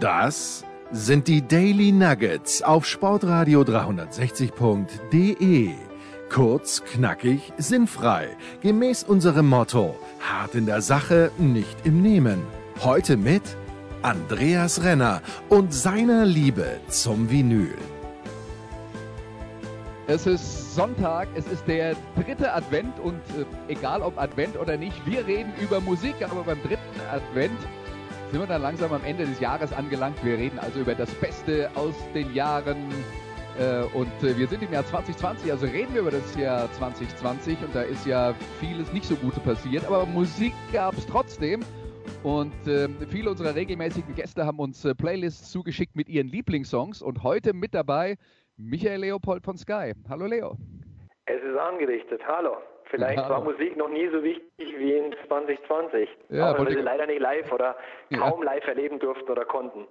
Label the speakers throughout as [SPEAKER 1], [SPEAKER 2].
[SPEAKER 1] Das sind die Daily Nuggets auf Sportradio 360.de. Kurz, knackig, sinnfrei. Gemäß unserem Motto: hart in der Sache, nicht im Nehmen. Heute mit Andreas Renner und seiner Liebe zum Vinyl.
[SPEAKER 2] Es ist Sonntag, es ist der dritte Advent und äh, egal ob Advent oder nicht, wir reden über Musik, aber beim dritten Advent sind wir dann langsam am Ende des Jahres angelangt. Wir reden also über das Beste aus den Jahren. Äh, und äh, wir sind im Jahr 2020, also reden wir über das Jahr 2020 und da ist ja vieles nicht so Gute passiert, aber Musik gab es trotzdem. Und äh, viele unserer regelmäßigen Gäste haben uns äh, Playlists zugeschickt mit ihren Lieblingssongs und heute mit dabei Michael Leopold von Sky. Hallo Leo.
[SPEAKER 3] Es ist angerichtet. Hallo. Vielleicht ja. war Musik noch nie so wichtig wie in 2020. Ja, aber wir sie leider nicht live oder kaum ja. live erleben durften oder konnten.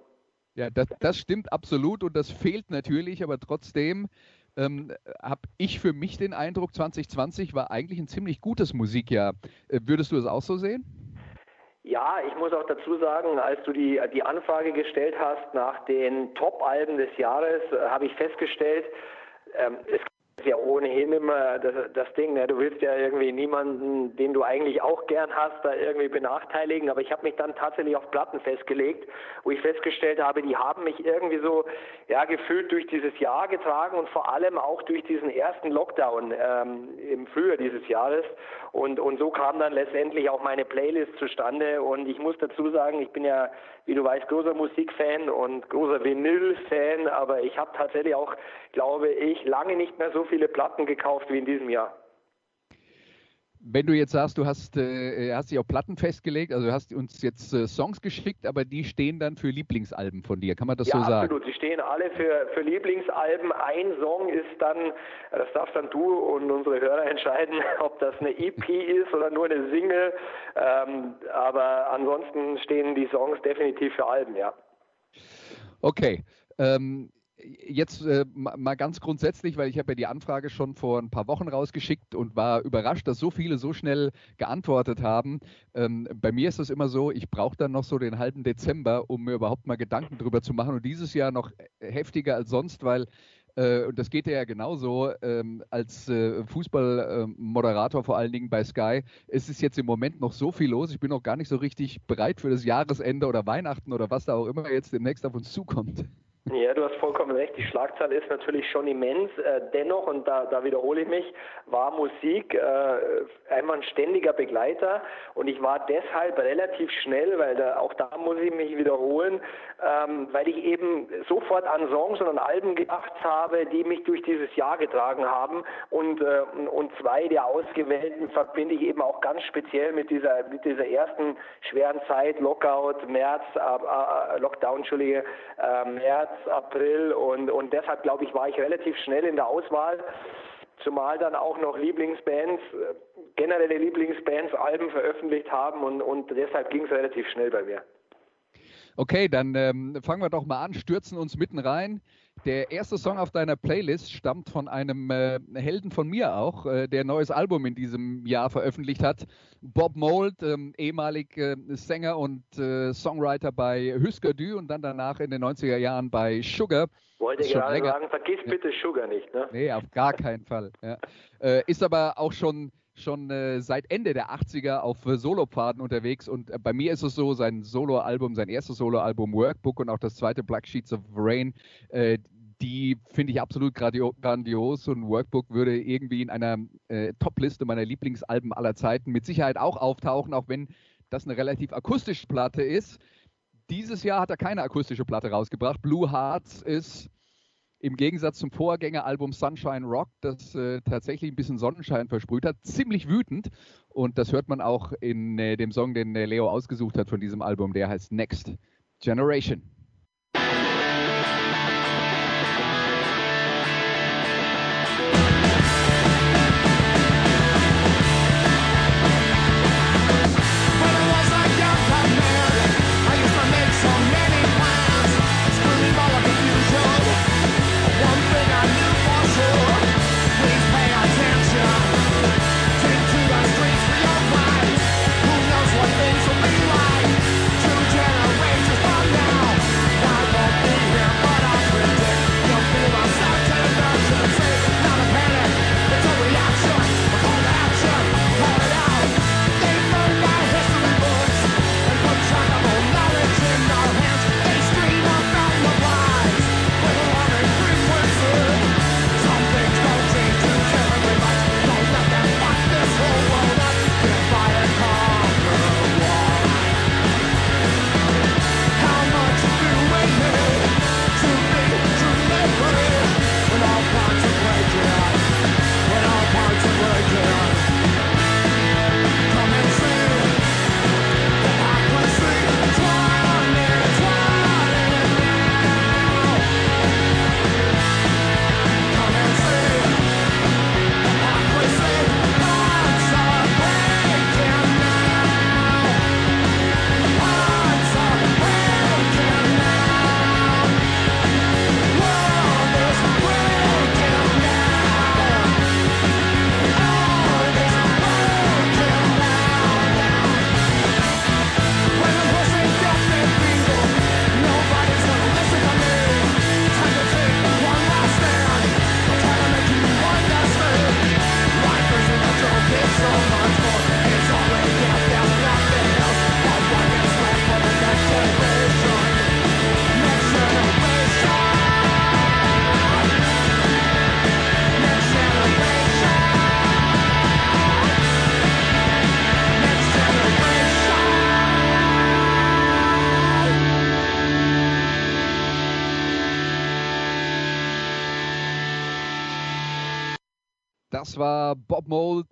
[SPEAKER 2] Ja, das, das stimmt absolut und das fehlt natürlich, aber trotzdem ähm, habe ich für mich den Eindruck, 2020 war eigentlich ein ziemlich gutes Musikjahr. Äh, würdest du es auch so sehen?
[SPEAKER 3] Ja, ich muss auch dazu sagen, als du die, die Anfrage gestellt hast nach den Top-Alben des Jahres, äh, habe ich festgestellt, ähm, es ja ohnehin immer das, das Ding, ne? du willst ja irgendwie niemanden, den du eigentlich auch gern hast, da irgendwie benachteiligen, aber ich habe mich dann tatsächlich auf Platten festgelegt, wo ich festgestellt habe, die haben mich irgendwie so ja gefühlt durch dieses Jahr getragen und vor allem auch durch diesen ersten Lockdown ähm, im Frühjahr dieses Jahres. Und und so kam dann letztendlich auch meine Playlist zustande. Und ich muss dazu sagen, ich bin ja wie du weißt, großer Musikfan und großer Vinyl-Fan, aber ich habe tatsächlich auch, glaube ich, lange nicht mehr so viele Platten gekauft wie in diesem Jahr.
[SPEAKER 2] Wenn du jetzt sagst, du hast, äh, hast dich auf Platten festgelegt, also du hast uns jetzt äh, Songs geschickt, aber die stehen dann für Lieblingsalben von dir. Kann man das
[SPEAKER 3] ja,
[SPEAKER 2] so sagen?
[SPEAKER 3] Ja, absolut. Die stehen alle für, für Lieblingsalben. Ein Song ist dann, das darfst dann du und unsere Hörer entscheiden, ob das eine EP ist oder nur eine Single. Ähm, aber ansonsten stehen die Songs definitiv für Alben, ja.
[SPEAKER 2] Okay. Ähm, jetzt äh, mal ganz grundsätzlich, weil ich habe ja die Anfrage schon vor ein paar Wochen rausgeschickt und war überrascht, dass so viele so schnell geantwortet haben. Ähm, bei mir ist es immer so, ich brauche dann noch so den halben Dezember, um mir überhaupt mal Gedanken drüber zu machen. Und dieses Jahr noch heftiger als sonst, weil äh, und das geht ja genauso ähm, als äh, Fußballmoderator vor allen Dingen bei Sky. Es ist jetzt im Moment noch so viel los. Ich bin noch gar nicht so richtig bereit für das Jahresende oder Weihnachten oder was da auch immer jetzt demnächst auf uns zukommt.
[SPEAKER 3] Ja, du hast vollkommen recht. Die Schlagzahl ist natürlich schon immens. Äh, dennoch, und da, da wiederhole ich mich, war Musik äh, einmal ein ständiger Begleiter. Und ich war deshalb relativ schnell, weil da, auch da muss ich mich wiederholen, ähm, weil ich eben sofort an Songs und an Alben gedacht habe, die mich durch dieses Jahr getragen haben. Und, äh, und zwei der ausgewählten verbinde ich eben auch ganz speziell mit dieser, mit dieser ersten schweren Zeit, Lockout, März, äh, Lockdown, Entschuldige, äh, März, April und, und deshalb glaube ich, war ich relativ schnell in der Auswahl. Zumal dann auch noch Lieblingsbands, äh, generelle Lieblingsbands Alben veröffentlicht haben und, und deshalb ging es relativ schnell bei mir.
[SPEAKER 2] Okay, dann ähm, fangen wir doch mal an, stürzen uns mitten rein. Der erste Song auf deiner Playlist stammt von einem äh, Helden von mir auch, äh, der ein neues Album in diesem Jahr veröffentlicht hat. Bob Mould, ähm, ehemalig äh, Sänger und äh, Songwriter bei Husker Du und dann danach in den 90er Jahren bei Sugar.
[SPEAKER 3] Wollte gerade sagen, vergiss bitte Sugar nicht. Ne?
[SPEAKER 2] Nee, auf gar keinen Fall. Ja. Äh, ist aber auch schon schon äh, seit Ende der 80er auf äh, Solopfaden unterwegs und äh, bei mir ist es so, sein Soloalbum, sein erstes Soloalbum Workbook und auch das zweite Black Sheets of Rain, äh, die finde ich absolut grandios und Workbook würde irgendwie in einer äh, Top-Liste meiner Lieblingsalben aller Zeiten mit Sicherheit auch auftauchen, auch wenn das eine relativ akustische Platte ist. Dieses Jahr hat er keine akustische Platte rausgebracht. Blue Hearts ist im Gegensatz zum Vorgängeralbum Sunshine Rock, das äh, tatsächlich ein bisschen Sonnenschein versprüht hat, ziemlich wütend. Und das hört man auch in äh, dem Song, den äh, Leo ausgesucht hat von diesem Album, der heißt Next Generation.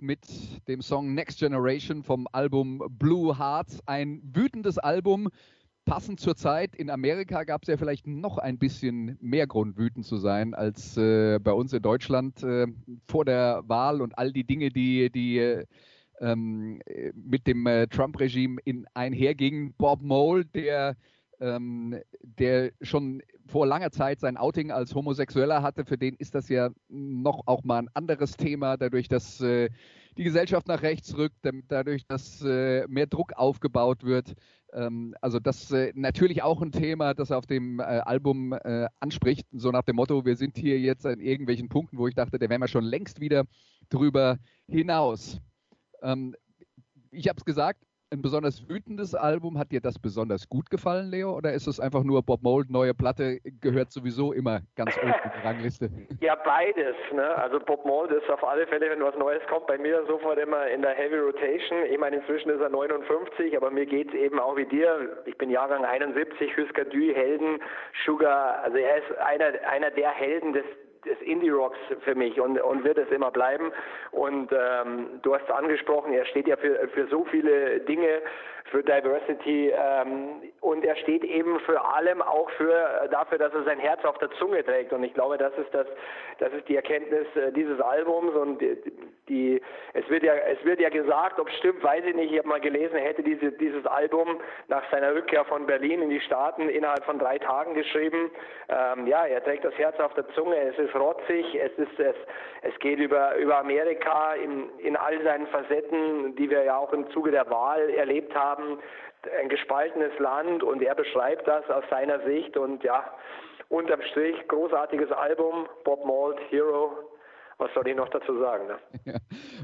[SPEAKER 2] Mit dem Song Next Generation vom Album Blue Hearts. Ein wütendes Album, passend zur Zeit. In Amerika gab es ja vielleicht noch ein bisschen mehr Grund, wütend zu sein, als äh, bei uns in Deutschland äh, vor der Wahl und all die Dinge, die, die äh, ähm, mit dem äh, Trump-Regime einhergingen. Bob Mold, der ähm, der schon vor langer Zeit sein Outing als Homosexueller hatte, für den ist das ja noch auch mal ein anderes Thema, dadurch, dass äh, die Gesellschaft nach rechts rückt, dadurch, dass äh, mehr Druck aufgebaut wird. Ähm, also das äh, natürlich auch ein Thema, das auf dem äh, Album äh, anspricht, so nach dem Motto, wir sind hier jetzt an irgendwelchen Punkten, wo ich dachte, da wären wir schon längst wieder drüber hinaus. Ähm, ich habe es gesagt, ein besonders wütendes Album. Hat dir das besonders gut gefallen, Leo? Oder ist es einfach nur Bob Mold, neue Platte, gehört sowieso immer ganz oben in die Rangliste?
[SPEAKER 3] Ja, beides. Ne? Also Bob Mold ist auf alle Fälle, wenn was Neues kommt, bei mir sofort immer in der Heavy Rotation. Ich meine, inzwischen ist er 59, aber mir geht es eben auch wie dir. Ich bin Jahrgang 71, Husker Dü, Helden, Sugar. Also er ist einer, einer der Helden des, des Indie-Rocks für mich und, und wird es immer bleiben. Und ähm, du hast angesprochen, er steht ja für, für so viele Dinge, für Diversity ähm, und er steht eben für allem auch für dafür, dass er sein Herz auf der Zunge trägt. Und ich glaube, das ist das, das ist die Erkenntnis äh, dieses Albums und die, die, es wird ja es wird ja gesagt, ob es stimmt, weiß ich nicht. Ich habe mal gelesen, er hätte diese, dieses Album nach seiner Rückkehr von Berlin in die Staaten innerhalb von drei Tagen geschrieben. Ähm, ja, er trägt das Herz auf der Zunge. Es ist rotzig. Es ist es es geht über über Amerika in in all seinen Facetten, die wir ja auch im Zuge der Wahl erlebt haben haben, ein gespaltenes Land und er beschreibt das aus seiner Sicht und ja, unterm Strich großartiges Album, Bob Mold, Hero, was soll ich noch dazu sagen? Ne?
[SPEAKER 2] Ja.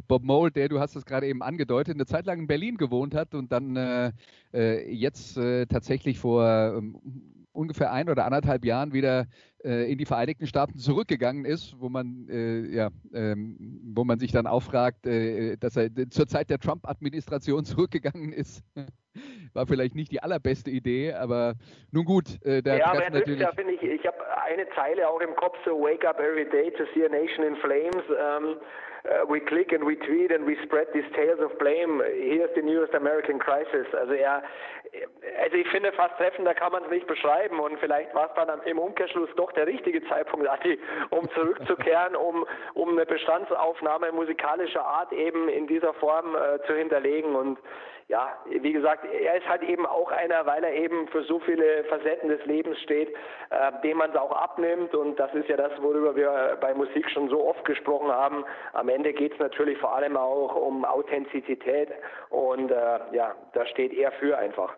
[SPEAKER 2] Bob Mould, der, du hast es gerade eben angedeutet, eine Zeit lang in Berlin gewohnt hat und dann äh, äh jetzt äh, tatsächlich vor ähm, ungefähr ein oder anderthalb Jahren wieder äh, in die Vereinigten Staaten zurückgegangen ist, wo man, äh, ja, ähm, wo man sich dann auch fragt, äh, dass er zur Zeit der Trump-Administration zurückgegangen ist. War vielleicht nicht die allerbeste Idee, aber nun gut.
[SPEAKER 3] Äh, ja, aber er natürlich ja, finde ich, ich habe eine Zeile auch im Kopf, so Wake up every day to see a nation in flames. Ähm, uh, we click and we tweet and we spread these tales of blame. Here's the newest American crisis. Also er, also ich finde fast treffender kann man es nicht beschreiben und vielleicht war es dann im Umkehrschluss doch der richtige Zeitpunkt, Adi, um zurückzukehren, um, um eine Bestandsaufnahme musikalischer Art eben in dieser Form äh, zu hinterlegen und ja, wie gesagt, er ist halt eben auch einer, weil er eben für so viele Facetten des Lebens steht, äh, dem man es auch abnimmt. Und das ist ja das, worüber wir bei Musik schon so oft gesprochen haben. Am Ende geht es natürlich vor allem auch um Authentizität. Und äh, ja, da steht er für einfach.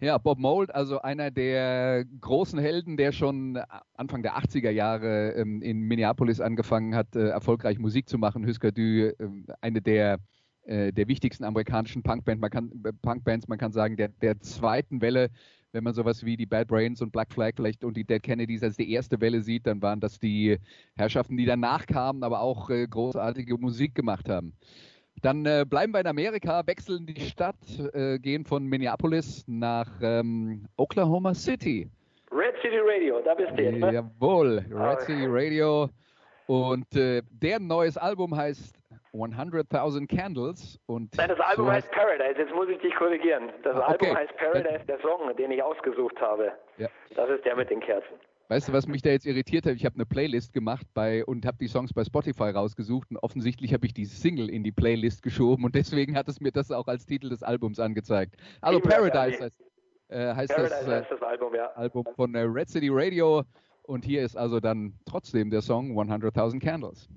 [SPEAKER 2] Ja, Bob Mould, also einer der großen Helden, der schon Anfang der 80er Jahre ähm, in Minneapolis angefangen hat, äh, erfolgreich Musik zu machen. Husker Du, äh, eine der äh, der wichtigsten amerikanischen Punkband, man kann, äh, Punkbands, man kann sagen, der, der zweiten Welle, wenn man sowas wie die Bad Brains und Black Flag vielleicht und die Dead Kennedys als die erste Welle sieht, dann waren das die Herrschaften, die danach kamen, aber auch äh, großartige Musik gemacht haben. Dann äh, bleiben wir in Amerika, wechseln die Stadt, äh, gehen von Minneapolis nach ähm, Oklahoma City.
[SPEAKER 3] Red City Radio, da bist du jetzt. Ne?
[SPEAKER 2] Jawohl, Red. City Radio. Und äh, deren neues Album heißt 100.000 Candles. Und
[SPEAKER 3] Nein, das Album so heißt Paradise. Jetzt muss ich dich korrigieren. Das ah, okay. Album heißt Paradise, der Song, den ich ausgesucht habe. Ja. Das ist der mit den Kerzen.
[SPEAKER 2] Weißt du, was mich da jetzt irritiert hat? Ich habe eine Playlist gemacht bei, und habe die Songs bei Spotify rausgesucht und offensichtlich habe ich die Single in die Playlist geschoben und deswegen hat es mir das auch als Titel des Albums angezeigt. Also Paradise heißt, äh, heißt Paradise das, äh, heißt das Album, ja. Album von äh, Red City Radio und hier ist also dann trotzdem der Song 100.000 Candles.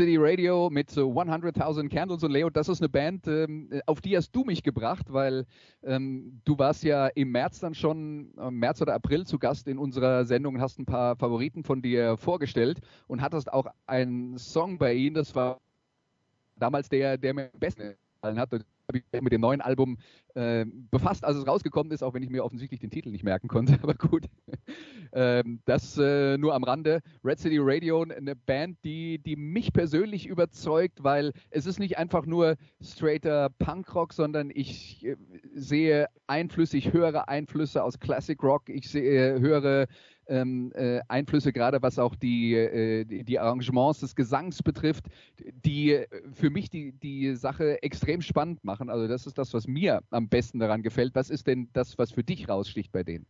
[SPEAKER 2] City Radio mit 100.000 Candles und Leo, das ist eine Band, ähm, auf die hast du mich gebracht, weil ähm, du warst ja im März dann schon, äh, März oder April zu Gast in unserer Sendung und hast ein paar Favoriten von dir vorgestellt und hattest auch einen Song bei ihnen, das war damals der, der mir am besten gefallen hat. Ich mit dem neuen Album äh, befasst, als es rausgekommen ist, auch wenn ich mir offensichtlich den Titel nicht merken konnte. Aber gut, ähm, das äh, nur am Rande. Red City Radio, eine Band, die, die mich persönlich überzeugt, weil es ist nicht einfach nur straighter Punkrock, sondern ich äh, sehe Einflüsse, ich höre Einflüsse aus Classic Rock, ich sehe, höre ähm, äh, Einflüsse, gerade was auch die, äh, die, Arrangements des Gesangs betrifft, die äh, für mich die, die Sache extrem spannend machen. Also das ist das, was mir am besten daran gefällt. Was ist denn das, was für dich raussticht bei denen?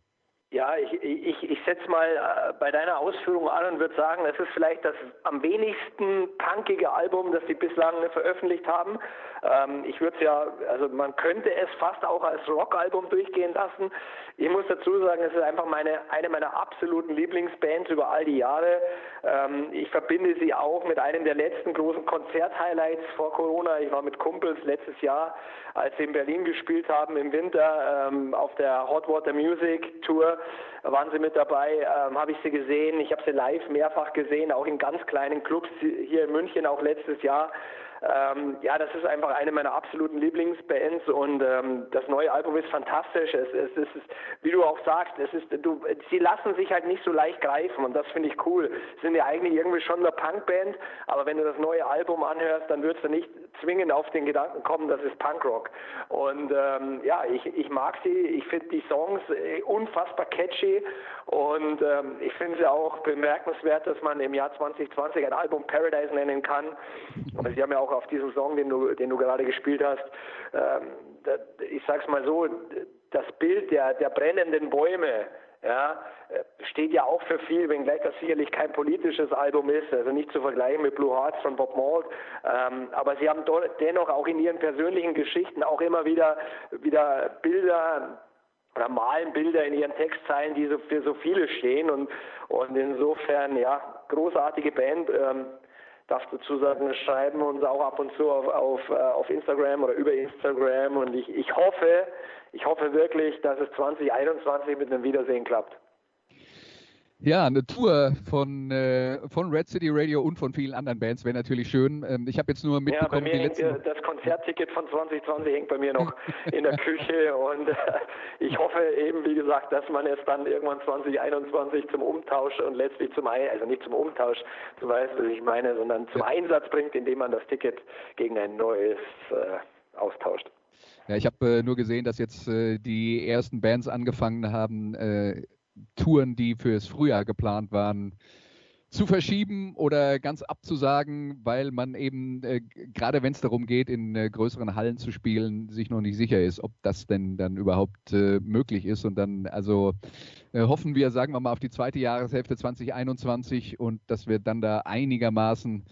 [SPEAKER 3] Ja, ich, ich, ich setze mal äh, bei deiner Ausführung an und würde sagen, es ist vielleicht das am wenigsten punkige Album, das sie bislang veröffentlicht haben. Ähm, ich würde es ja, also man könnte es fast auch als Rockalbum durchgehen lassen. Ich muss dazu sagen, es ist einfach meine, eine meiner absoluten Lieblingsbands über all die Jahre. Ähm, ich verbinde sie auch mit einem der letzten großen Konzerthighlights vor Corona. Ich war mit Kumpels letztes Jahr, als sie in Berlin gespielt haben im Winter ähm, auf der Hot Water Music Tour waren sie mit dabei, ähm, habe ich sie gesehen. Ich habe sie live mehrfach gesehen, auch in ganz kleinen Clubs hier in München, auch letztes Jahr. Ähm, ja, das ist einfach eine meiner absoluten Lieblingsbands und ähm, das neue Album ist fantastisch. Es, es, es ist, wie du auch sagst, es ist, du, sie lassen sich halt nicht so leicht greifen und das finde ich cool. Sie sind ja eigentlich irgendwie schon eine Punkband, aber wenn du das neue Album anhörst, dann würdest du nicht zwingend auf den Gedanken kommen, das ist Punkrock. Und ähm, ja, ich, ich mag sie, ich finde die Songs äh, unfassbar catchy und ähm, ich finde sie auch bemerkenswert, dass man im Jahr 2020 ein Album Paradise nennen kann. Aber sie haben ja auch auf diesem Song, den du, den du gerade gespielt hast, ähm, da, ich sag's mal so, das Bild der, der brennenden Bäume, ja, steht ja auch für viel, wenngleich das sicherlich kein politisches Album ist, also nicht zu vergleichen mit Blue Hearts von Bob Mould, ähm, aber sie haben dennoch auch in ihren persönlichen Geschichten auch immer wieder, wieder Bilder oder malen Bilder in ihren Textzeilen, die so für so viele stehen und, und insofern, ja, großartige Band. Ähm, darf dazu sagen, schreiben uns auch ab und zu auf, auf, äh, auf Instagram oder über Instagram und ich, ich hoffe, ich hoffe wirklich, dass es 2021 mit einem Wiedersehen klappt.
[SPEAKER 2] Ja, eine Tour von, äh, von Red City Radio und von vielen anderen Bands wäre natürlich schön. Ähm, ich habe jetzt nur mitbekommen,
[SPEAKER 3] ja,
[SPEAKER 2] die letzten...
[SPEAKER 3] Das Konzertticket von 2020 hängt bei mir noch in der Küche und äh, ich hoffe eben, wie gesagt, dass man es dann irgendwann 2021 zum Umtausch und letztlich zum, also nicht zum Umtausch, du weißt, was ich meine, sondern zum Einsatz bringt, indem man das Ticket gegen ein neues äh, austauscht.
[SPEAKER 2] Ja, ich habe äh, nur gesehen, dass jetzt äh, die ersten Bands angefangen haben, äh, Touren, die fürs Frühjahr geplant waren, zu verschieben oder ganz abzusagen, weil man eben, äh, gerade wenn es darum geht, in äh, größeren Hallen zu spielen, sich noch nicht sicher ist, ob das denn dann überhaupt äh, möglich ist. Und dann, also äh, hoffen wir, sagen wir mal, auf die zweite Jahreshälfte 2021 und dass wir dann da einigermaßen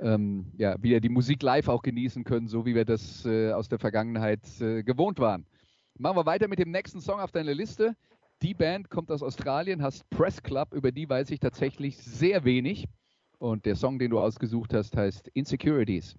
[SPEAKER 2] ähm, ja, wieder die Musik live auch genießen können, so wie wir das äh, aus der Vergangenheit äh, gewohnt waren. Machen wir weiter mit dem nächsten Song auf deiner Liste. Die Band kommt aus Australien, heißt Press Club, über die weiß ich tatsächlich sehr wenig. Und der Song, den du ausgesucht hast, heißt Insecurities.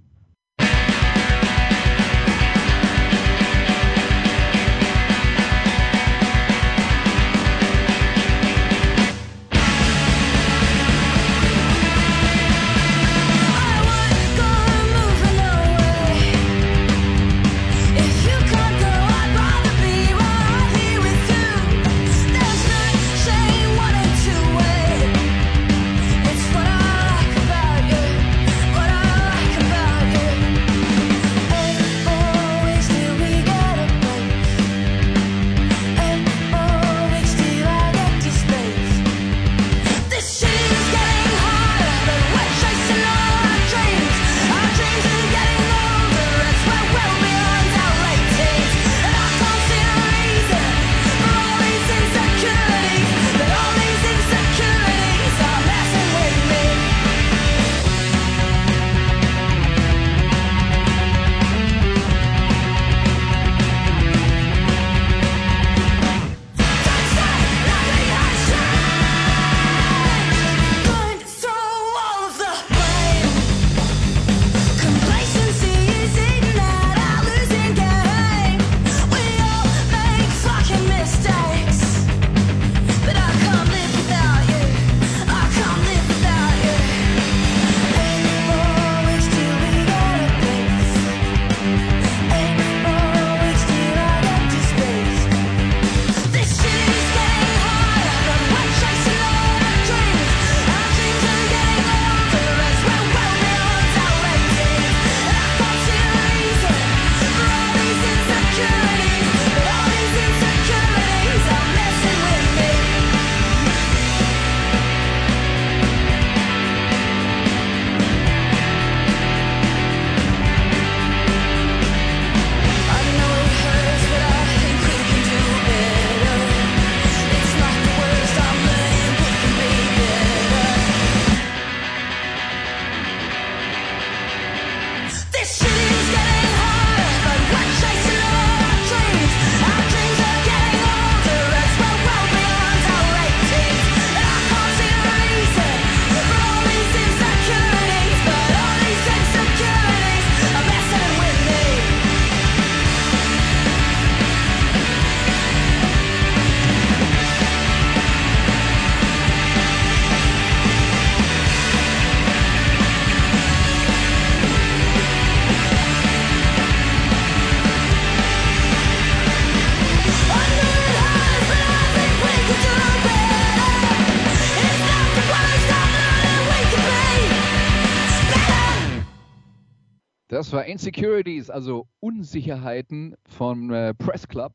[SPEAKER 2] Das war Insecurities, also Unsicherheiten von äh, Press Club.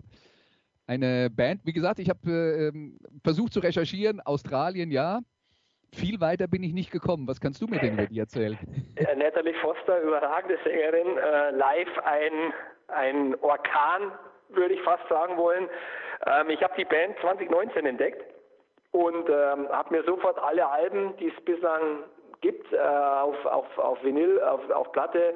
[SPEAKER 2] Eine Band, wie gesagt, ich habe äh, ähm, versucht zu recherchieren, Australien ja. Viel weiter bin ich nicht gekommen. Was kannst du mir denn über die erzählen?
[SPEAKER 3] Ja, Natalie Foster, überragende Sängerin, äh, live ein, ein Orkan, würde ich fast sagen wollen. Ähm, ich habe die Band 2019 entdeckt und ähm, habe mir sofort alle Alben, die es bislang gibt, äh, auf, auf, auf Vinyl, auf, auf Platte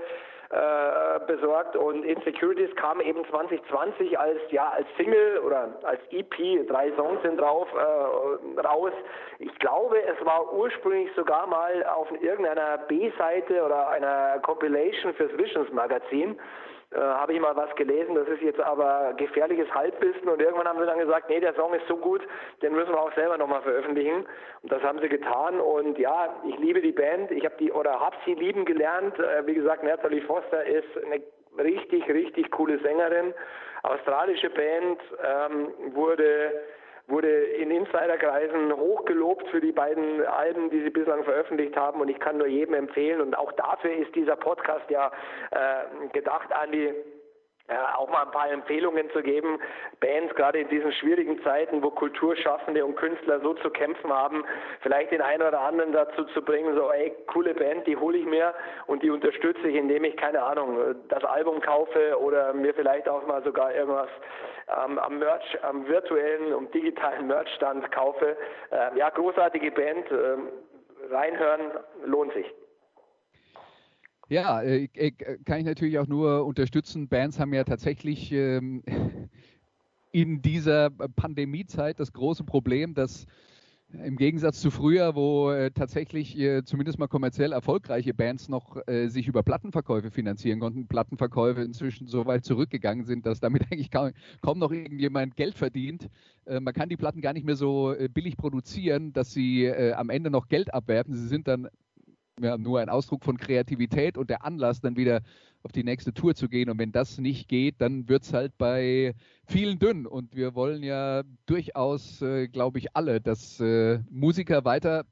[SPEAKER 3] äh, besorgt und Insecurities kam eben 2020 als ja als Single oder als EP, drei Songs sind drauf äh, raus. Ich glaube, es war ursprünglich sogar mal auf irgendeiner B-Seite oder einer Compilation fürs Visions Magazin äh, habe ich mal was gelesen, das ist jetzt aber gefährliches Halbwissen und irgendwann haben sie dann gesagt, nee, der Song ist so gut, den müssen wir auch selber nochmal veröffentlichen. Und das haben sie getan und ja, ich liebe die Band, ich habe die oder habe sie lieben gelernt, äh, wie gesagt, Natalie Foster ist eine richtig, richtig coole Sängerin, australische Band, ähm, wurde wurde in Insiderkreisen hochgelobt für die beiden Alben, die sie bislang veröffentlicht haben. Und ich kann nur jedem empfehlen. Und auch dafür ist dieser Podcast ja äh, gedacht, Andi äh, auch mal ein paar Empfehlungen zu geben. Bands, gerade in diesen schwierigen Zeiten, wo Kulturschaffende und Künstler so zu kämpfen haben, vielleicht den einen oder anderen dazu zu bringen, so, ey, coole Band, die hole ich mir und die unterstütze ich, indem ich, keine Ahnung, das Album kaufe oder mir vielleicht auch mal sogar irgendwas ähm, am Merch, am virtuellen und digitalen Merchstand kaufe. Äh, ja, großartige Band, äh, reinhören lohnt sich.
[SPEAKER 2] Ja, äh, äh, kann ich natürlich auch nur unterstützen. Bands haben ja tatsächlich ähm, in dieser Pandemiezeit das große Problem, dass im Gegensatz zu früher, wo äh, tatsächlich äh, zumindest mal kommerziell erfolgreiche Bands noch äh, sich über Plattenverkäufe finanzieren konnten, Plattenverkäufe inzwischen so weit zurückgegangen sind, dass damit eigentlich kaum, kaum noch irgendjemand Geld verdient. Äh, man kann die Platten gar nicht mehr so äh, billig produzieren, dass sie äh, am Ende noch Geld abwerfen. Sie sind dann ja, nur ein Ausdruck von Kreativität und der Anlass, dann wieder auf die nächste Tour zu gehen. Und wenn das nicht geht, dann wird es halt bei vielen dünn. Und wir wollen ja durchaus, äh, glaube ich, alle, dass äh, Musiker weiter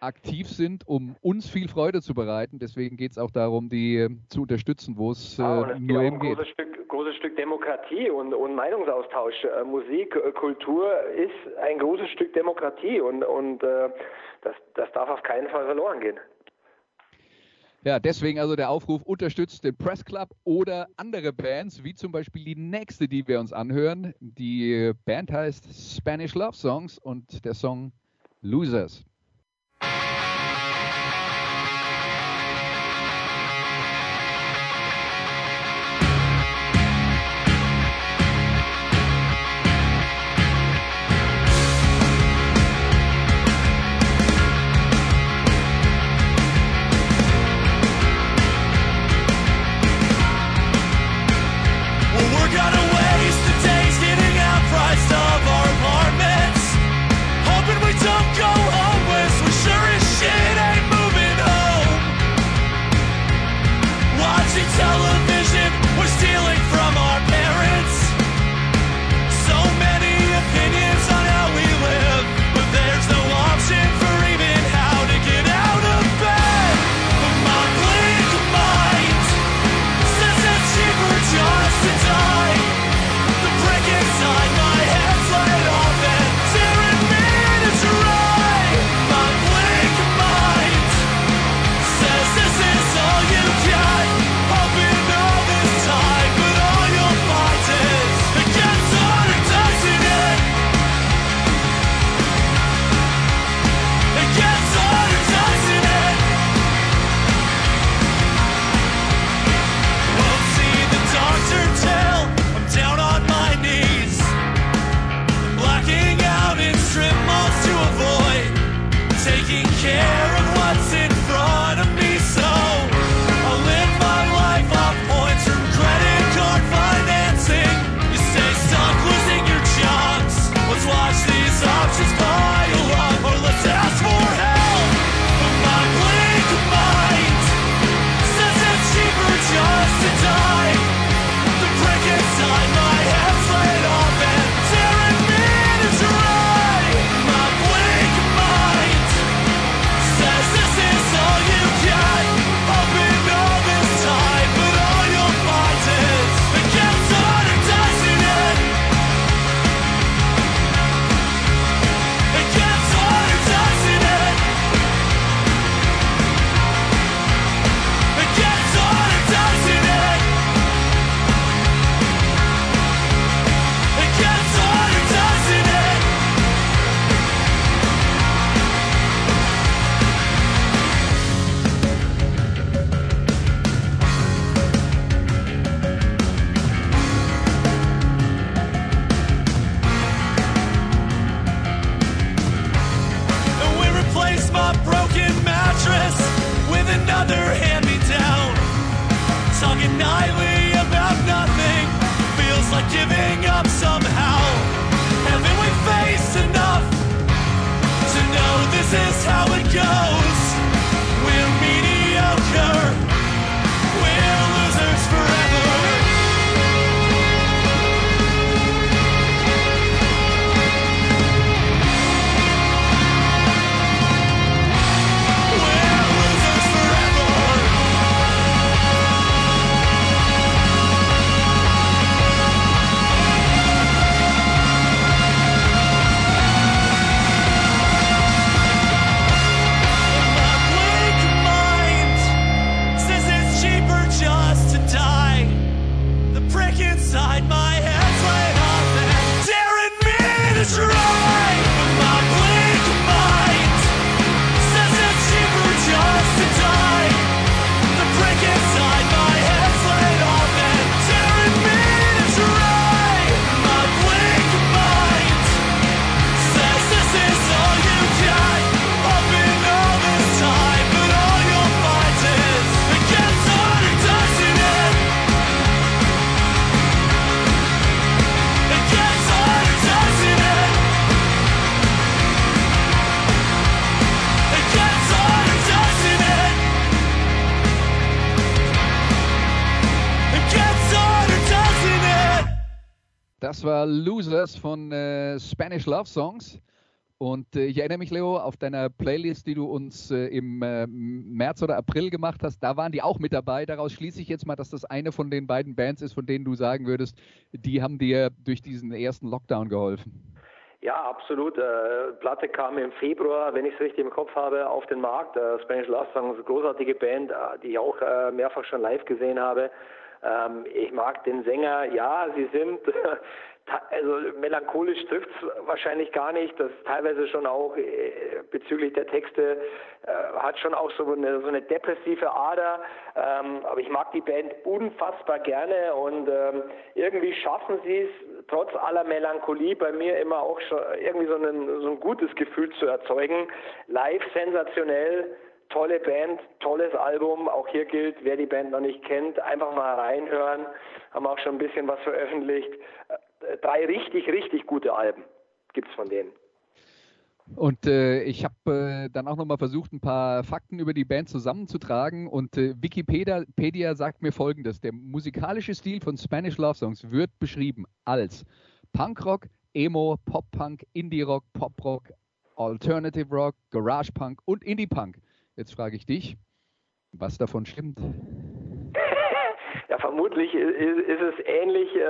[SPEAKER 2] aktiv sind, um uns viel Freude zu bereiten. Deswegen geht es auch darum, die äh, zu unterstützen, wo es äh,
[SPEAKER 3] ja,
[SPEAKER 2] nur
[SPEAKER 3] eben geht. Großes Stück, großes Stück Demokratie und, und Meinungsaustausch. Äh, Musik, äh, Kultur ist ein großes Stück Demokratie und, und das, das darf auf keinen Fall verloren gehen.
[SPEAKER 2] Ja, deswegen also der Aufruf, unterstützt den Press Club oder andere Bands, wie zum Beispiel die nächste, die wir uns anhören. Die Band heißt Spanish Love Songs und der Song Losers. Spanish Love Songs. Und äh, ich erinnere mich, Leo, auf deiner Playlist, die du uns äh, im äh, März oder April gemacht hast, da waren die auch mit dabei. Daraus schließe ich jetzt mal, dass das eine von den beiden Bands ist, von denen du sagen würdest, die haben dir durch diesen ersten Lockdown geholfen.
[SPEAKER 3] Ja, absolut. Äh, Platte kam im Februar, wenn ich es richtig im Kopf habe, auf den Markt. Äh, Spanish Love Songs, großartige Band, die ich auch äh, mehrfach schon live gesehen habe. Ähm, ich mag den Sänger, ja, sie sind also melancholisch trifft es wahrscheinlich gar nicht. Das teilweise schon auch äh, bezüglich der Texte äh, hat schon auch so eine, so eine depressive Ader. Ähm, aber ich mag die Band unfassbar gerne und ähm, irgendwie schaffen sie es trotz aller Melancholie bei mir immer auch schon irgendwie so, einen, so ein gutes Gefühl zu erzeugen. Live sensationell tolle Band, tolles Album. Auch hier gilt, wer die Band noch nicht kennt, einfach mal reinhören. Haben auch schon ein bisschen was veröffentlicht. Drei richtig, richtig gute Alben gibt es von denen.
[SPEAKER 2] Und äh, ich habe äh, dann auch nochmal versucht, ein paar Fakten über die Band zusammenzutragen. Und äh, Wikipedia sagt mir folgendes: Der musikalische Stil von Spanish Love Songs wird beschrieben als Punkrock, Emo, Pop-Punk, Indie-Rock, Pop-Rock, Alternative Rock, Garage Punk und Indie-Punk. Jetzt frage ich dich, was davon stimmt?
[SPEAKER 3] Ja, vermutlich ist, es ähnlich äh,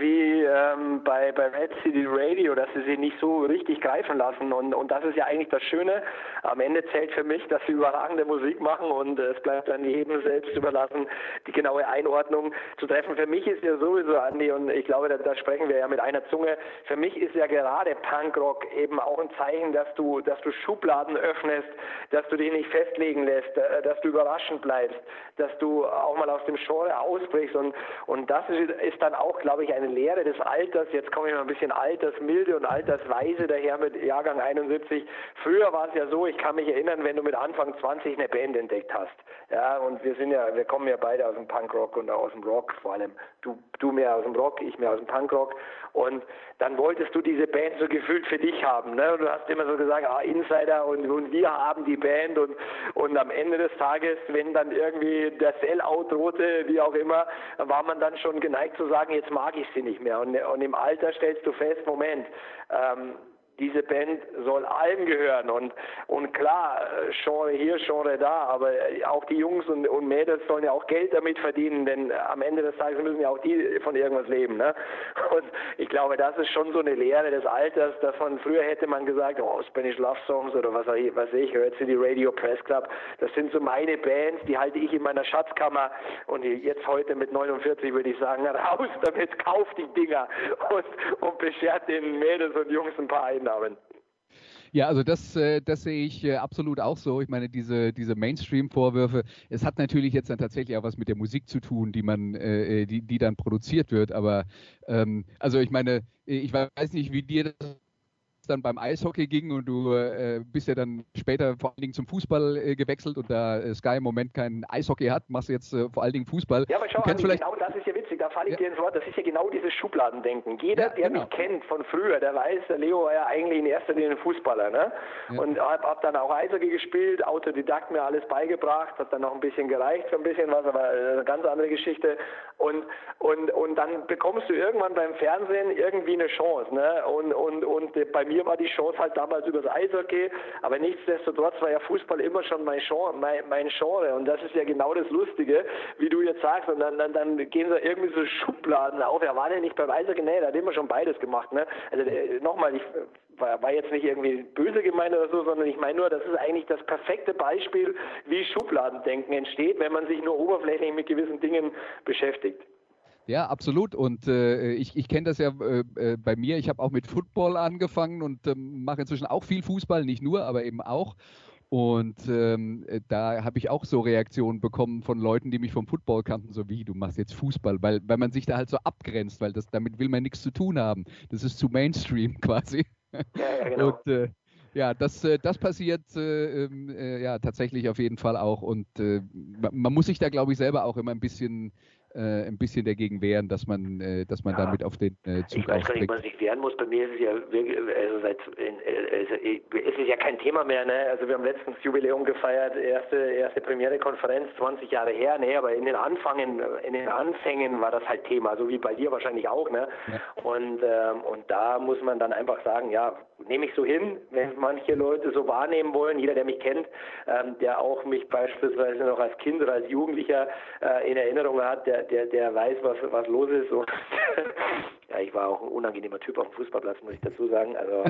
[SPEAKER 3] wie ähm, bei, bei Red City Radio, dass sie sich nicht so richtig greifen lassen. Und, und das ist ja eigentlich das Schöne. Am Ende zählt für mich, dass sie überragende Musik machen und äh, es bleibt dann jedem selbst überlassen, die genaue Einordnung zu treffen. Für mich ist ja sowieso, Andi, und ich glaube, da, da sprechen wir ja mit einer Zunge, für mich ist ja gerade Punkrock eben auch ein Zeichen, dass du, dass du Schubladen öffnest, dass du dich nicht festlegen lässt, äh, dass du überraschend bleibst, dass du auch mal aus dem Genre ausbrichst. Und, und das ist, ist dann auch, glaube ich, eine Lehre des Alters. Jetzt komme ich mal ein bisschen altersmilde und altersweise daher mit Jahrgang 71. Früher war es ja so, ich kann mich erinnern, wenn du mit Anfang 20 eine Band entdeckt hast. Ja, und wir sind ja, wir kommen ja beide aus dem Punkrock und aus dem Rock, vor allem du, du mehr aus dem Rock, ich mehr aus dem Punkrock. Und dann wolltest du diese Band so gefühlt für dich haben. Ne? Und du hast immer so gesagt, ah, Insider und, und wir haben die Band und, und am Ende des Tages, wenn dann irgendwie der Sellout drohte, wie auch immer, war man dann schon geneigt zu sagen, jetzt mag ich sie nicht mehr. Und, und im Alter stellst du fest, Moment, ähm, diese Band soll allen gehören. Und und klar Genre hier Genre da aber auch die Jungs und, und Mädels sollen ja auch Geld damit verdienen denn am Ende des Tages müssen ja auch die von irgendwas leben ne? Und ich glaube das ist schon so eine Lehre des Alters dass von früher hätte man gesagt oh Spanish Love Songs oder was was ich hört sie die Radio Press Club. Das sind so meine Bands die halte ich in meiner Schatzkammer. Und jetzt heute mit 49 würde ich sagen raus damit kauft die Dinger und und beschert den Mädels und Jungs ein paar ein Namen.
[SPEAKER 2] Ja, also das, äh, das sehe ich äh, absolut auch so. Ich meine, diese, diese Mainstream-Vorwürfe, es hat natürlich jetzt dann tatsächlich auch was mit der Musik zu tun, die man, äh, die, die dann produziert wird. Aber ähm, also ich meine, ich weiß nicht, wie dir das dann beim Eishockey ging und du äh, bist ja dann später vor allen Dingen zum Fußball äh, gewechselt und da Sky im Moment kein Eishockey hat, machst du jetzt äh, vor allen Dingen Fußball.
[SPEAKER 3] Ja, aber schau, Andi, genau das ist ja falle ich ja. dir ins Wort, das ist ja genau dieses Schubladendenken. Jeder, ja, der genau. mich kennt von früher, der weiß, der Leo war ja eigentlich in erster Linie ein Fußballer, ne? Ja. Und hab, hab dann auch Eishockey gespielt, Autodidakt mir alles beigebracht, hat dann noch ein bisschen gereicht für ein bisschen was, aber äh, eine ganz andere Geschichte. Und, und, und dann bekommst du irgendwann beim Fernsehen irgendwie eine Chance, ne? Und, und, und bei mir war die Chance halt damals über das Eishockey, aber nichtsdestotrotz war ja Fußball immer schon mein Genre, mein, mein Genre und das ist ja genau das Lustige, wie du jetzt sagst und dann, dann, dann gehen so irgendwie so Schubladen auf. Er war ja nicht beim Eishockey, nee, da hat immer schon beides gemacht, ne? Also äh, nochmal, ich war, war jetzt nicht irgendwie böse gemeint oder so, sondern ich meine nur, das ist eigentlich das perfekte Beispiel, wie Schubladendenken entsteht, wenn man sich nur oberflächlich mit gewissen Dingen beschäftigt.
[SPEAKER 2] Ja, absolut. Und äh, ich, ich kenne das ja äh, äh bei mir. Ich habe auch mit Football angefangen und ähm, mache inzwischen auch viel Fußball, nicht nur, aber eben auch. Und ähm, äh, da habe ich auch so Reaktionen bekommen von Leuten, die mich vom Football kannten, so wie, du machst jetzt Fußball, weil, weil man sich da halt so abgrenzt, weil das damit will man nichts zu tun haben. Das ist zu Mainstream quasi.
[SPEAKER 3] Ja, ja genau. Und, äh,
[SPEAKER 2] ja, das, äh, das passiert äh, ähm, äh, ja tatsächlich auf jeden Fall auch. Und äh, man muss sich da, glaube ich, selber auch immer ein bisschen
[SPEAKER 4] äh, ein bisschen dagegen wehren, dass man, äh, dass man ja. damit auf den äh, Zug
[SPEAKER 3] Ich weiß gar nicht, man sich wehren muss. Bei mir ist es ja wirklich, also seit, also es ist ja kein Thema mehr. Ne? Also wir haben letztens Jubiläum gefeiert, erste, erste Premiere-Konferenz, 20 Jahre her. Ne? Aber in den Anfängen, in den Anfängen war das halt Thema, so wie bei dir wahrscheinlich auch. Ne? Ja. Und, ähm, und da muss man dann einfach sagen, ja, nehme ich so hin, wenn manche Leute so wahrnehmen wollen. Jeder, der mich kennt, ähm, der auch mich beispielsweise noch als Kind oder als Jugendlicher äh, in Erinnerung hat, der, der, der weiß, was, was los ist. Und ja, ich war auch ein unangenehmer Typ auf dem Fußballplatz, muss ich dazu sagen. Also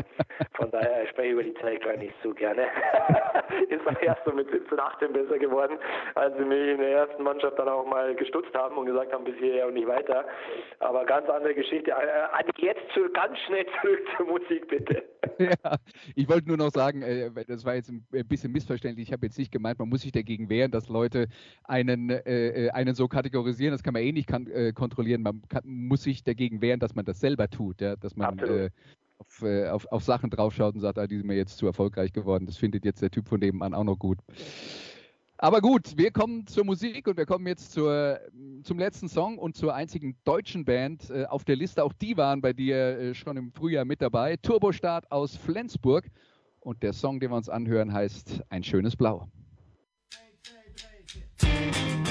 [SPEAKER 3] von daher spreche ich über die Zeit gar nicht so gerne. ist man erst so mit 17, 18 besser geworden, als sie mich in der ersten Mannschaft dann auch mal gestutzt haben und gesagt haben, bis hierher und nicht weiter. Aber ganz andere Geschichte. Äh, jetzt zu, ganz schnell zurück zur Musik, bitte.
[SPEAKER 4] Ja, ich wollte nur noch sagen, äh, das war jetzt ein bisschen missverständlich. Ich habe jetzt nicht gemeint, man muss sich dagegen wehren, dass Leute einen, äh, einen so kategorisieren. Das kann man eh nicht kontrollieren. Man muss sich dagegen wehren, dass man das selber tut, ja? dass man äh, auf, äh, auf, auf, Sachen draufschaut und sagt, ah, die sind mir jetzt zu erfolgreich geworden. Das findet jetzt der Typ von nebenan auch noch gut. Aber gut, wir kommen zur Musik und wir kommen jetzt zur, zum letzten Song und zur einzigen deutschen Band äh, auf der Liste. Auch die waren bei dir äh, schon im Frühjahr mit dabei. Turbostart aus Flensburg. Und der Song, den wir uns anhören, heißt Ein schönes Blau. Hey, hey, hey,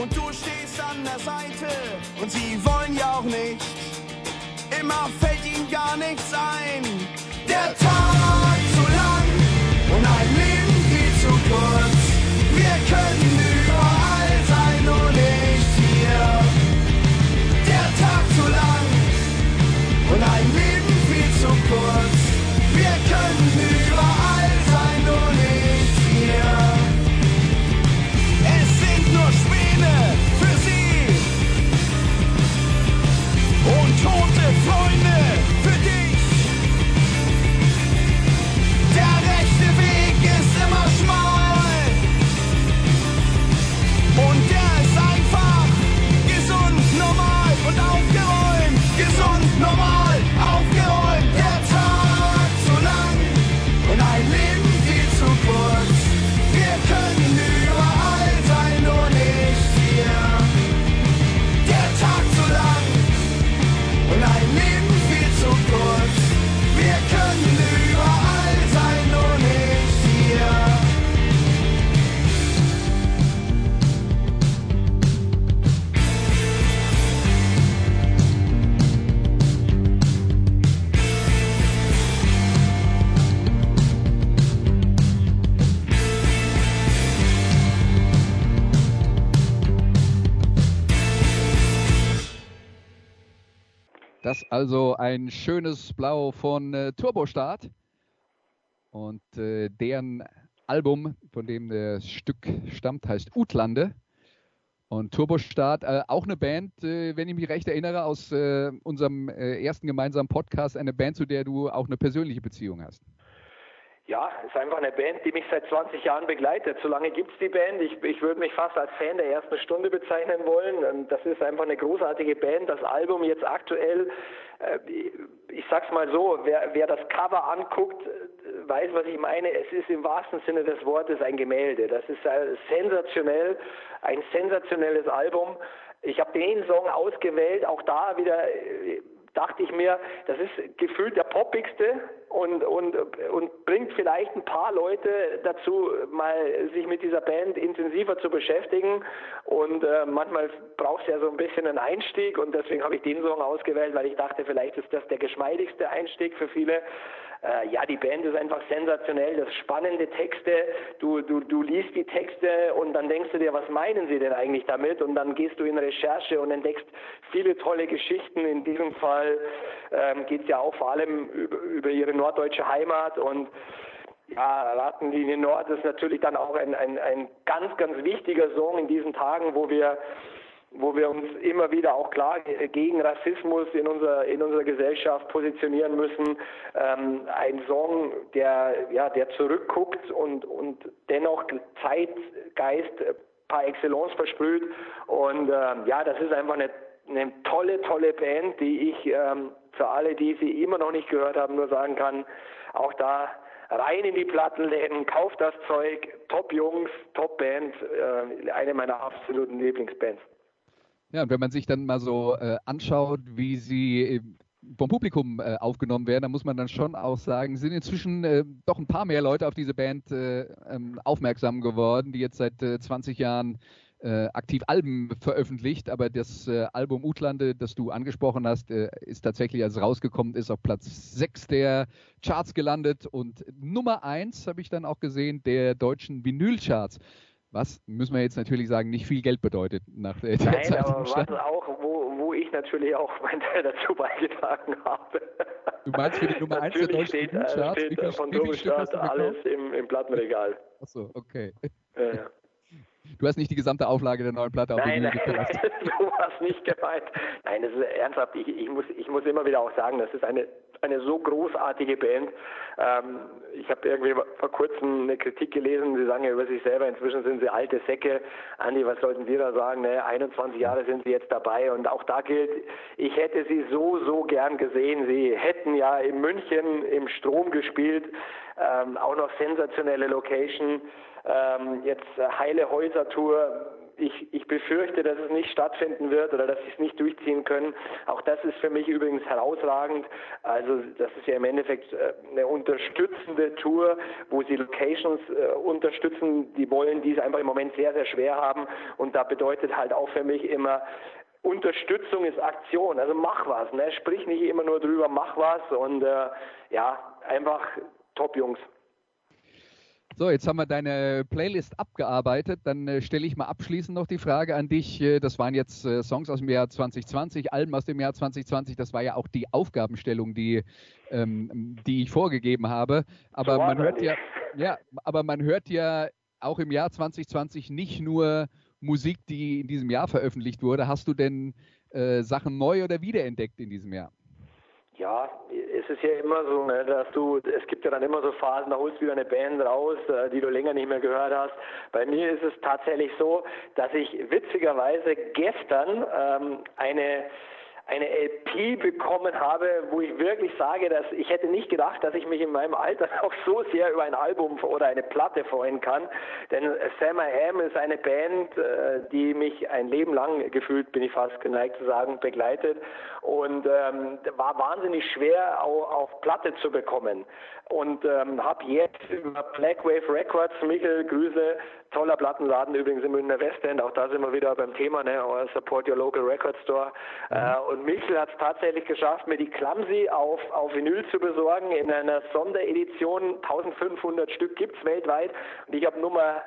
[SPEAKER 4] und du stehst an der Seite und sie wollen ja auch nicht. Immer fällt ihnen gar nichts ein.
[SPEAKER 2] Das also ein schönes Blau von äh, Turbostart und äh, deren Album, von dem das Stück stammt, heißt Utlande. Und Turbostart, äh, auch eine Band, äh, wenn ich mich recht erinnere, aus äh, unserem äh, ersten gemeinsamen Podcast, eine Band, zu der du auch eine persönliche Beziehung hast.
[SPEAKER 3] Ja, ist einfach eine Band, die mich seit 20 Jahren begleitet. So lange gibt es die Band. Ich, ich würde mich fast als Fan der ersten Stunde bezeichnen wollen. Das ist einfach eine großartige Band. Das Album jetzt aktuell, äh, ich sag's mal so, wer, wer das Cover anguckt, weiß, was ich meine. Es ist im wahrsten Sinne des Wortes ein Gemälde. Das ist äh, sensationell, ein sensationelles Album. Ich habe den Song ausgewählt, auch da wieder äh, dachte ich mir, das ist gefühlt der poppigste und, und, und bringt vielleicht ein paar Leute dazu, mal sich mit dieser Band intensiver zu beschäftigen. Und äh, manchmal braucht es ja so ein bisschen einen Einstieg und deswegen habe ich den Song ausgewählt, weil ich dachte, vielleicht ist das der geschmeidigste Einstieg für viele. Äh, ja, die Band ist einfach sensationell, das spannende Texte, du, du, du liest die Texte und dann denkst du dir, was meinen sie denn eigentlich damit? Und dann gehst du in Recherche und entdeckst viele tolle Geschichten. In diesem Fall ähm, geht es ja auch vor allem über, über ihre norddeutsche Heimat und ja, Ratenlinie Nord ist natürlich dann auch ein, ein, ein ganz, ganz wichtiger Song in diesen Tagen, wo wir wo wir uns immer wieder auch klar gegen Rassismus in unserer, in unserer Gesellschaft positionieren müssen. Ähm, ein Song, der, ja, der zurückguckt und, und dennoch Zeitgeist par excellence versprüht. Und ähm, ja, das ist einfach eine, eine tolle, tolle Band, die ich ähm, für alle, die sie immer noch nicht gehört haben, nur sagen kann, auch da rein in die Plattenläden, kauft das Zeug, Top Jungs, Top Band, äh, eine meiner absoluten Lieblingsbands.
[SPEAKER 2] Ja, und wenn man sich dann mal so äh, anschaut, wie sie vom Publikum äh, aufgenommen werden, dann muss man dann schon auch sagen, sind inzwischen äh, doch ein paar mehr Leute auf diese Band äh, ähm, aufmerksam geworden, die jetzt seit 20 äh, Jahren äh, aktiv Alben veröffentlicht, aber das Album Utlande, das du angesprochen hast, ist tatsächlich, als es rausgekommen ist, auf Platz 6 der Charts gelandet. Und Nummer 1 habe ich dann auch gesehen, der deutschen Vinylcharts was, müssen wir jetzt natürlich sagen, nicht viel Geld bedeutet nach der
[SPEAKER 3] Nein, Zeit aber was auch, wo, wo ich natürlich auch meinen Teil dazu beigetragen habe.
[SPEAKER 2] Du meinst für die Nummer 1 der deutschen
[SPEAKER 3] steht, äh, Charts? steht viel, von Domstadt alles im, im Plattenregal.
[SPEAKER 2] Achso, okay. Ja, ja. Du hast nicht die gesamte Auflage der neuen Platte auf
[SPEAKER 3] nein, nein, nein, du hast nicht gemeint. Nein, das ist ernsthaft. Ich, ich, muss, ich muss immer wieder auch sagen, das ist eine, eine so großartige Band. Ähm, ich habe irgendwie vor kurzem eine Kritik gelesen, sie sagen ja über sich selber, inzwischen sind sie alte Säcke. Andi, was sollten wir da sagen? Ne? 21 Jahre sind sie jetzt dabei und auch da gilt, ich hätte sie so, so gern gesehen. Sie hätten ja in München im Strom gespielt, ähm, auch noch sensationelle Location. Ähm, jetzt Heile Häuser Tour ich, ich befürchte, dass es nicht stattfinden wird oder dass sie es nicht durchziehen können. Auch das ist für mich übrigens herausragend. Also das ist ja im Endeffekt äh, eine unterstützende Tour, wo sie Locations äh, unterstützen, die wollen, die es einfach im Moment sehr, sehr schwer haben. Und da bedeutet halt auch für mich immer, Unterstützung ist Aktion. Also mach was, ne? sprich nicht immer nur drüber, mach was und äh, ja, einfach top Jungs.
[SPEAKER 2] So, jetzt haben wir deine Playlist abgearbeitet. Dann äh, stelle ich mal abschließend noch die Frage an dich. Äh, das waren jetzt äh, Songs aus dem Jahr 2020, Alben aus dem Jahr 2020. Das war ja auch die Aufgabenstellung, die, ähm, die ich vorgegeben habe. Aber man hört ja, ja, aber man hört ja auch im Jahr 2020 nicht nur Musik, die in diesem Jahr veröffentlicht wurde. Hast du denn äh, Sachen neu oder wiederentdeckt in diesem Jahr?
[SPEAKER 3] Ja, es ist ja immer so, ne, dass du, es gibt ja dann immer so Phasen, da holst du wieder eine Band raus, äh, die du länger nicht mehr gehört hast. Bei mir ist es tatsächlich so, dass ich witzigerweise gestern ähm, eine eine LP bekommen habe, wo ich wirklich sage, dass ich hätte nicht gedacht, dass ich mich in meinem Alter auch so sehr über ein Album oder eine Platte freuen kann. Denn Sam I Am ist eine Band, äh, die mich ein Leben lang gefühlt, bin ich fast geneigt zu sagen, begleitet und ähm, war wahnsinnig schwer auf, auf Platte zu bekommen. Und ähm, habe jetzt über Black Wave Records, Michael Grüße, toller Plattenladen übrigens im Münchner Westend, auch da sind wir wieder beim Thema, ne, Support Your Local Record Store. Mhm. Äh, und Michel hat es tatsächlich geschafft, mir die Clumsy auf, auf Vinyl zu besorgen in einer Sonderedition. 1500 Stück gibt es weltweit und ich habe Nummer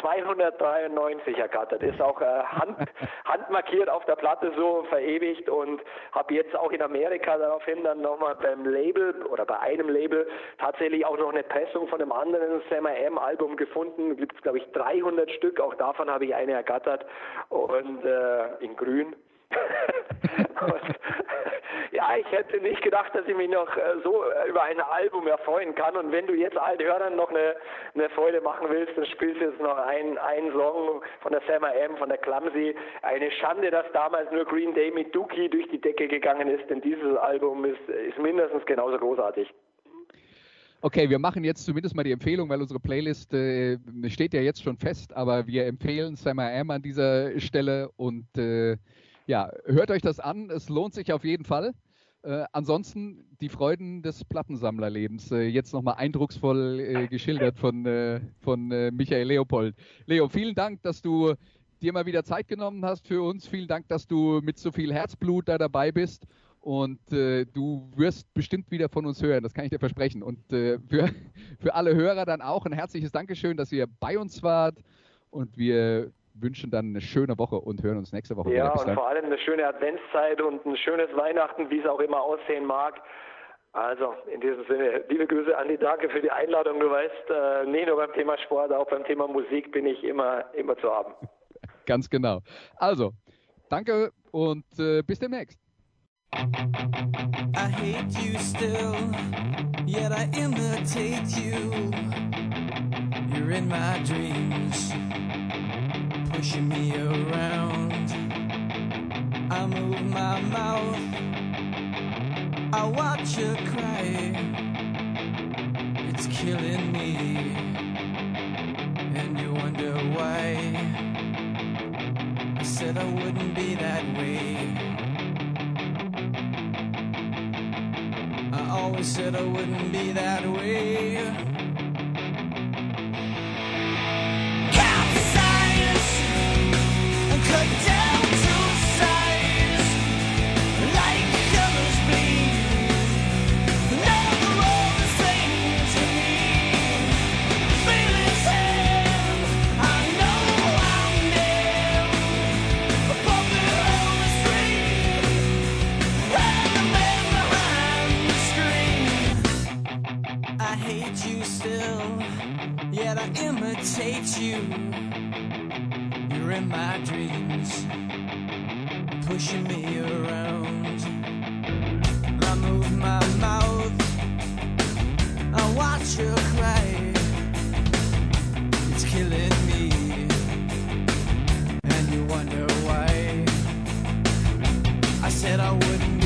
[SPEAKER 3] 293 ergattert. Ist auch äh, hand, handmarkiert auf der Platte so verewigt und habe jetzt auch in Amerika daraufhin dann nochmal beim Label oder bei einem Label tatsächlich auch noch eine Pressung von einem anderen Sam M Album gefunden. Gibt es glaube ich 300 Stück. Auch davon habe ich eine ergattert und äh, in Grün. und, ja, ich hätte nicht gedacht, dass ich mich noch äh, so äh, über ein Album erfreuen kann. Und wenn du jetzt allen Hörern noch eine, eine Freude machen willst, dann spielst du jetzt noch einen, einen Song von der Sam M, von der Clumsy. Eine Schande, dass damals nur Green Day mit Dookie durch die Decke gegangen ist, denn dieses Album ist, ist mindestens genauso großartig.
[SPEAKER 5] Okay, wir machen jetzt zumindest mal die Empfehlung, weil unsere Playlist äh, steht ja jetzt schon fest, aber wir empfehlen Sam M an dieser Stelle und äh, ja, hört euch das an, es lohnt sich auf jeden Fall. Äh, ansonsten die Freuden des Plattensammlerlebens, äh, jetzt nochmal eindrucksvoll äh, geschildert von, äh, von äh, Michael Leopold. Leo, vielen Dank, dass du dir mal wieder Zeit genommen hast für uns. Vielen Dank, dass du mit so viel Herzblut da dabei bist. Und äh, du wirst bestimmt wieder von uns hören, das kann ich dir versprechen. Und für, für alle Hörer dann auch ein herzliches Dankeschön, dass ihr bei uns wart. Und wir wünschen dann eine schöne Woche und hören uns nächste Woche
[SPEAKER 3] ja,
[SPEAKER 5] wieder.
[SPEAKER 3] Ja, und vor allem eine schöne Adventszeit und ein schönes Weihnachten, wie es auch immer aussehen mag. Also in diesem Sinne, liebe Grüße Andi, danke für die Einladung. Du weißt, äh, nicht nur beim Thema Sport, auch beim Thema Musik bin ich immer, immer zu haben.
[SPEAKER 5] Ganz genau. Also, danke und äh, bis demnächst. I hate you still, yet I imitate you. You're in my dreams. Pushing me around. I move my mouth, I watch you cry. It's killing me, and you wonder why. I said I wouldn't be that way. I always said I wouldn't be that way. Said I wouldn't